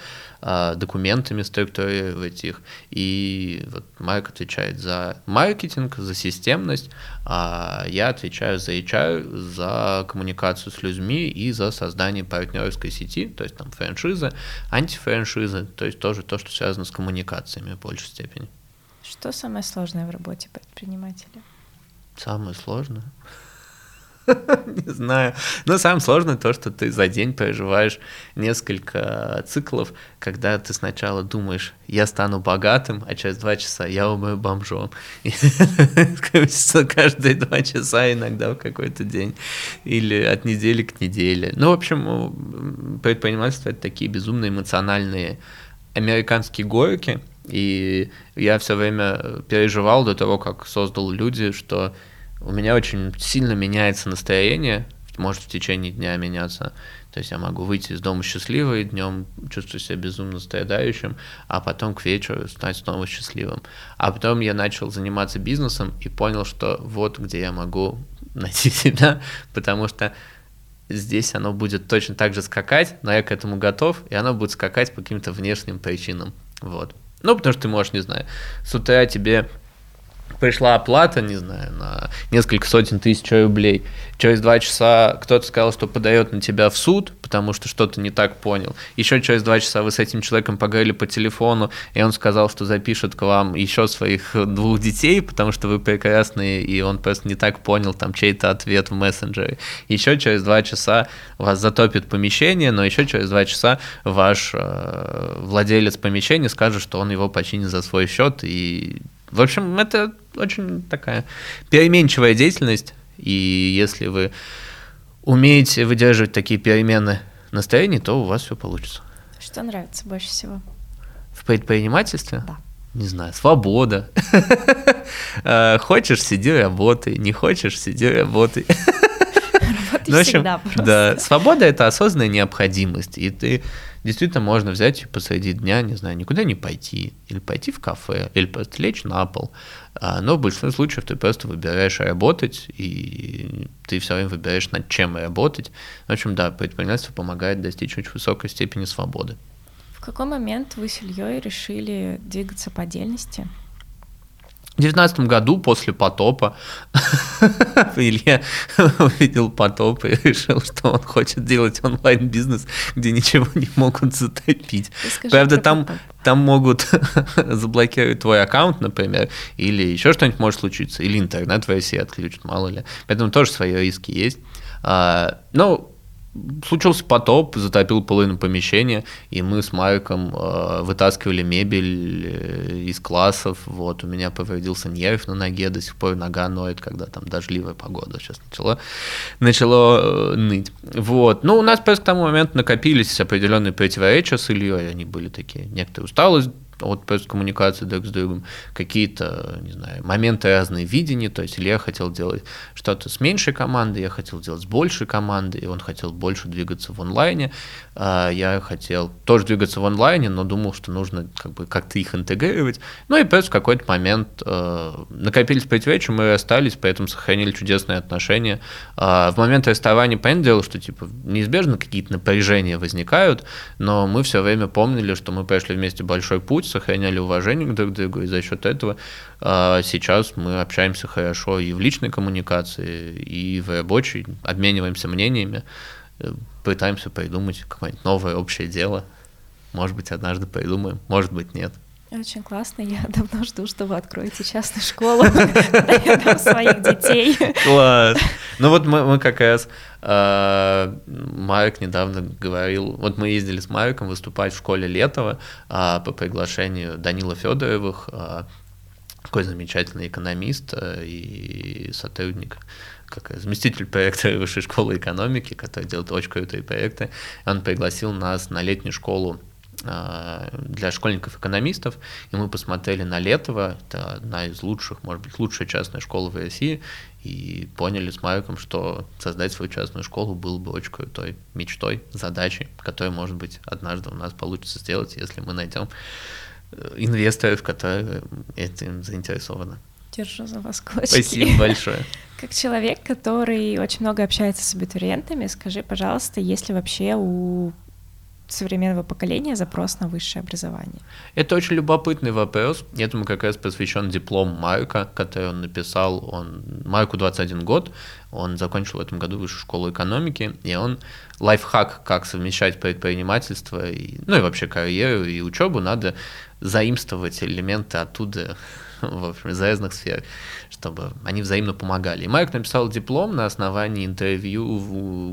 документами, структурировать их. И вот Марк отвечает за маркетинг, за системность, а я отвечаю за HR, за коммуникацию с людьми и за создание партнерской сети, то есть там франшизы, антифраншизы, то есть тоже то, что связано с коммуникациями в большей степени. Что самое сложное в работе предпринимателя? Самое сложное? [laughs] Не знаю. Но самое сложное то, что ты за день проживаешь несколько циклов, когда ты сначала думаешь, я стану богатым, а через два часа я умру бомжом. [laughs] Каждые два часа иногда в какой-то день. Или от недели к неделе. Ну, в общем, предпринимательство — это такие безумно эмоциональные американские горки, и я все время переживал до того, как создал люди, что у меня очень сильно меняется настроение, может в течение дня меняться. То есть я могу выйти из дома счастливый, днем чувствую себя безумно страдающим, а потом к вечеру стать снова счастливым. А потом я начал заниматься бизнесом и понял, что вот где я могу [laughs] найти себя, потому что здесь оно будет точно так же скакать, но я к этому готов, и оно будет скакать по каким-то внешним причинам. Вот. Ну, потому что ты можешь, не знаю, с утра тебе пришла оплата, не знаю, на несколько сотен тысяч рублей. Через два часа кто-то сказал, что подает на тебя в суд, потому что что-то не так понял. Еще через два часа вы с этим человеком поговорили по телефону, и он сказал, что запишет к вам еще своих двух детей, потому что вы прекрасные, и он просто не так понял там чей-то ответ в мессенджере. Еще через два часа вас затопит помещение, но еще через два часа ваш э, владелец помещения скажет, что он его починит за свой счет, и в общем, это очень такая переменчивая деятельность, и если вы умеете выдерживать такие перемены настроения, то у вас все получится. Что нравится больше всего? В предпринимательстве? Да. Не знаю, свобода. [laughs] Э, хочешь, сиди, работай. Не хочешь, сиди, работай. [laughs] Ну, в общем, просто. Да, свобода это осознанная необходимость. И ты действительно можно взять и посреди дня, не знаю, никуда не пойти, или пойти в кафе, или просто лечь на пол. А, Но в большинстве случаев ты просто выбираешь работать, и ты все время выбираешь, над чем работать. В общем, да, предпринимательство помогает достичь очень высокой степени свободы. В какой момент вы с Ильей решили двигаться по отдельности? В девятнадцатом году после потопа [laughs] Илья увидел потоп и решил, что он хочет делать онлайн-бизнес, где ничего не могут затопить. Расскажи Правда, там, там могут [laughs] заблокировать твой аккаунт, например, или еще что-нибудь может случиться, или интернет в России отключат, мало ли. Поэтому тоже свои риски есть. А, Ну, случился потоп, затопил половину помещения, и мы с Марком э, вытаскивали мебель э, из классов. Вот, у меня повредился нерв на ноге, до сих пор нога ноет, когда там дождливая погода сейчас начала, начало э, ныть. Вот. Ну, у нас просто к тому моменту накопились определенные противоречия с Ильей, они были такие, некоторая усталость от просто коммуникации друг с другом, какие-то, не знаю, моменты разные видения, то есть Илья хотел делать что-то с меньшей командой, я хотел делать с большей командой, и он хотел больше двигаться в онлайне, а я хотел тоже двигаться в онлайне, но думал, что нужно как бы как-то их интегрировать, ну и просто в какой-то момент э, накопились противоречия, мы расстались, поэтому сохранили чудесные отношения. А в момент расставания, понятное дело, что типа неизбежно какие-то напряжения возникают, но мы все время помнили, что мы прошли вместе большой путь, сохраняли уважение друг другу, и за счет этого а, сейчас мы общаемся хорошо и в личной коммуникации, и в рабочей, обмениваемся мнениями, э, пытаемся придумать какое-нибудь новое общее дело. Может быть, однажды придумаем, может быть, нет. Очень классно. Я [laughs] давно жду, что вы откроете частную школу, [laughs] своих детей. Класс. Ну вот мы, мы как раз, э, Марк недавно говорил, вот мы ездили с Марком выступать в школе Летова э, по приглашению Данила Федоровых, э, такой замечательный экономист э, и сотрудник как заместитель проекта [laughs] Высшей школы экономики, который делает очень крутые проекты. Он пригласил нас на летнюю школу для школьников-экономистов, и мы посмотрели на Летово, это одна из лучших, может быть, лучшая частная школа в России, и поняли с Марком, что создать свою частную школу было бы очень крутой мечтой, задачей, которая, может быть, однажды у нас получится сделать, если мы найдем э, инвесторов, которые этим заинтересованы. Держу за вас кулачки. Спасибо большое. [laughs] Как человек, который очень много общается с абитуриентами, скажи, пожалуйста, есть ли вообще у современного поколения запрос на высшее образование? Это очень любопытный вопрос. Этому как раз посвящен диплом Марка, который он написал. Он, Марку 21 год, он закончил в этом году высшую школу экономики, и он лайфхак, как совмещать предпринимательство, и, ну и вообще карьеру и учебу, надо заимствовать элементы оттуда, [laughs] в общем, из разных сфер, чтобы они взаимно помогали. И Марк написал диплом на основании интервью,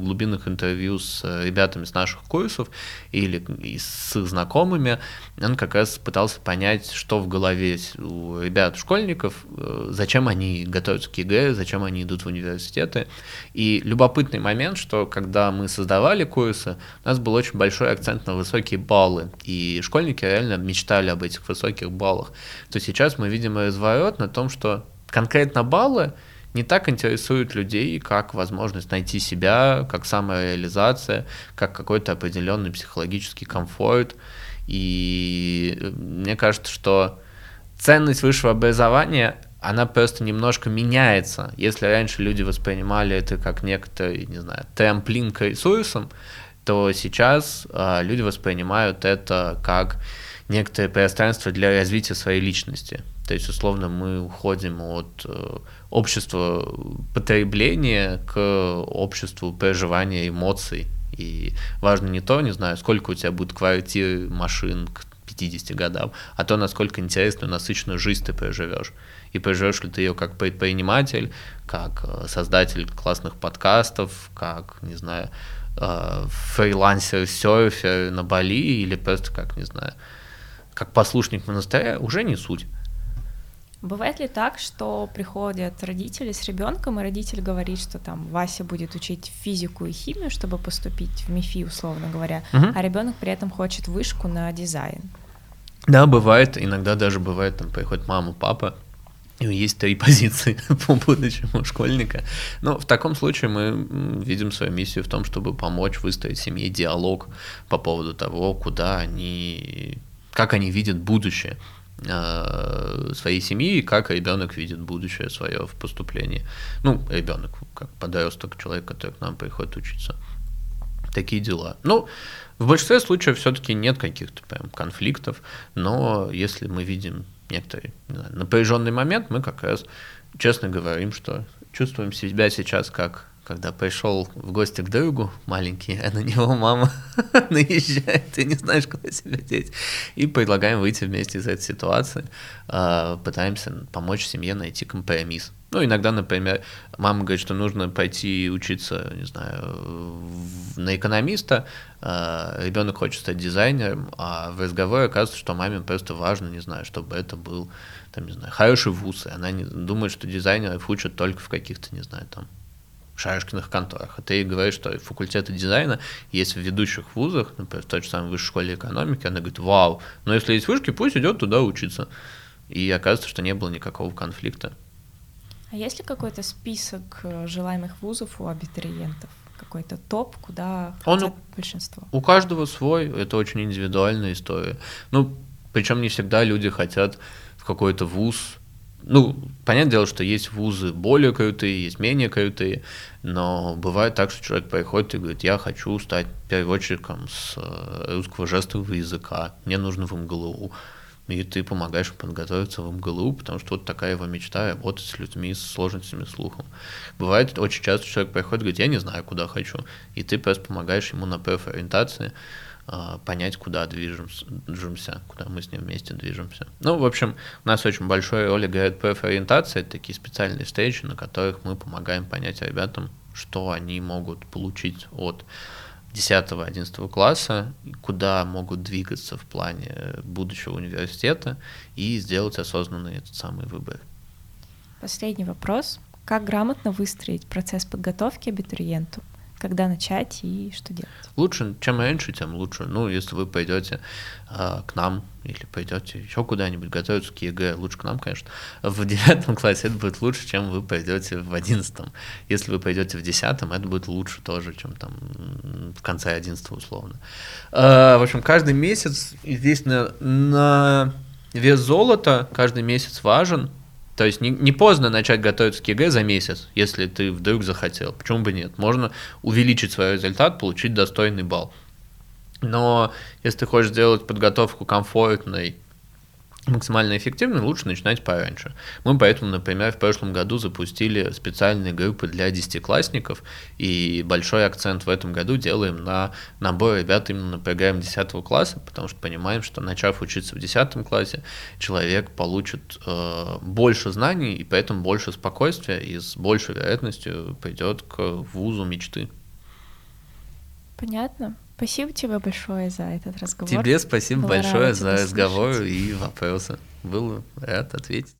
глубинных интервью с ребятами с наших курсов или с их знакомыми. Он как раз пытался понять, что в голове у ребят, школьников, зачем они готовятся к ЕГЭ, зачем они идут в университеты. И любопытный момент, что когда мы создавали курсы, у нас был очень большой акцент на высокие баллы, и школьники реально мечтали об этих высоких баллах. То сейчас мы видим разворот на том, что конкретно баллы не так интересуют людей, как возможность найти себя, как самореализация, как какой-то определенный психологический комфорт. И мне кажется, что ценность высшего образования она просто немножко меняется. Если раньше люди воспринимали это как некоторый, не знаю, трамплин к ресурсам, то сейчас э, люди воспринимают это как некоторое пространство для развития своей личности. То есть, условно, мы уходим от э, общества потребления к обществу проживания эмоций. И важно не то, не знаю, сколько у тебя будет квартир, машин к 50 годам, а то, насколько интересную, насыщенную жизнь ты проживешь. И проживешь ли ты ее как предприниматель, как создатель классных подкастов, как, не знаю, фрилансер, серфер на Бали или просто как, не знаю, как послушник монастыря, уже не суть. Бывает ли так, что приходят родители с ребенком, и родитель говорит, что там Вася будет учить физику и химию, чтобы поступить в МИФИ, условно говоря, угу. а ребенок при этом хочет вышку на дизайн? Да, бывает. Иногда даже бывает, там приходит мама, папа, и есть три [laughs] позиции по будущему школьника. Но в таком случае мы видим свою миссию в том, чтобы помочь выстроить семье диалог по поводу того, куда они, как они видят будущее. Э, своей семьи и как ребенок видит будущее свое в поступлении. Ну, ребенок, как подросток, человек, который к нам приходит учиться. Такие дела. Ну, в большинстве случаев все-таки нет каких-то прям конфликтов, но если мы видим некоторый знаю, напряженный момент, мы как раз честно говорим, что чувствуем себя сейчас как когда пришел в гости к другу маленький, а [laughs] на него мама [laughs] наезжает, ты не знаешь, куда себя деть. И предлагаем выйти вместе из этой ситуации, а, пытаемся помочь семье найти компромисс. Ну, иногда, например, мама говорит, что нужно пойти учиться, не знаю, на экономиста, а, ребенок хочет стать дизайнером, а в разговоре оказывается, что маме просто важно, не знаю, чтобы это был, там, не знаю, хороший вуз, и она не, думает, что дизайнеров учат только в каких-то, не знаю, там, шарашкиных конторах. А ты говоришь, что факультеты дизайна есть в ведущих вузах, например, в той же самой высшей школе экономики, она говорит, вау, но если есть вышки, пусть идет туда учиться. И оказывается, что не было никакого конфликта. А есть ли какой-то список э, желаемых вузов у абитуриентов? Какой-то топ, куда Он у, большинство? У каждого свой, это очень индивидуальная история. Ну, причем не всегда люди хотят в какой-то вуз ну, понятное дело, что есть вузы более крутые, есть менее крутые, но бывает так, что человек приходит и говорит, я хочу стать переводчиком с э, русского жестового языка, мне нужно в МГЛУ. И ты помогаешь подготовиться в МГЛУ, потому что вот такая его мечта работать с людьми с сложностями слухом. Бывает очень часто человек приходит и говорит, я не знаю, куда хочу. И ты просто помогаешь ему на профориентации. ориентации понять, куда движемся, куда мы с ним вместе движемся. Ну, в общем, у нас очень большой роль играет профориентация, это такие специальные встречи, на которых мы помогаем понять ребятам, что они могут получить от 10-11 класса, куда могут двигаться в плане будущего университета и сделать осознанный этот самый выбор. Последний вопрос. Как грамотно выстроить процесс подготовки абитуриенту? Когда начать и что делать? Лучше, чем раньше, тем лучше. Ну, если вы пойдете э, к нам или пойдете еще куда-нибудь готовиться к ЕГЭ, лучше к нам, конечно, в девятом [laughs] классе это будет лучше, чем вы пойдете в одиннадцатом. Если вы пойдете в десятом, это будет лучше тоже, чем там в конце одиннадцатого условно. Э, в общем, каждый месяц здесь на, на вес золота каждый месяц важен, то есть не, не поздно начать готовиться к ЕГЭ за месяц, если ты вдруг захотел. Почему бы нет? Можно увеличить свой результат, получить достойный балл. Но если ты хочешь сделать подготовку комфортной максимально эффективно, лучше начинать пораньше. Мы поэтому, например, в прошлом году запустили специальные группы для десятиклассников, и большой акцент в этом году делаем на набор ребят именно на программе 10 класса, потому что понимаем, что начав учиться в 10 классе, человек получит э, больше знаний, и поэтому больше спокойствия, и с большей вероятностью пойдет к вузу мечты. Понятно. Спасибо тебе большое за этот разговор. Тебе спасибо Была большое за разговор и вопросы. Был рад ответить.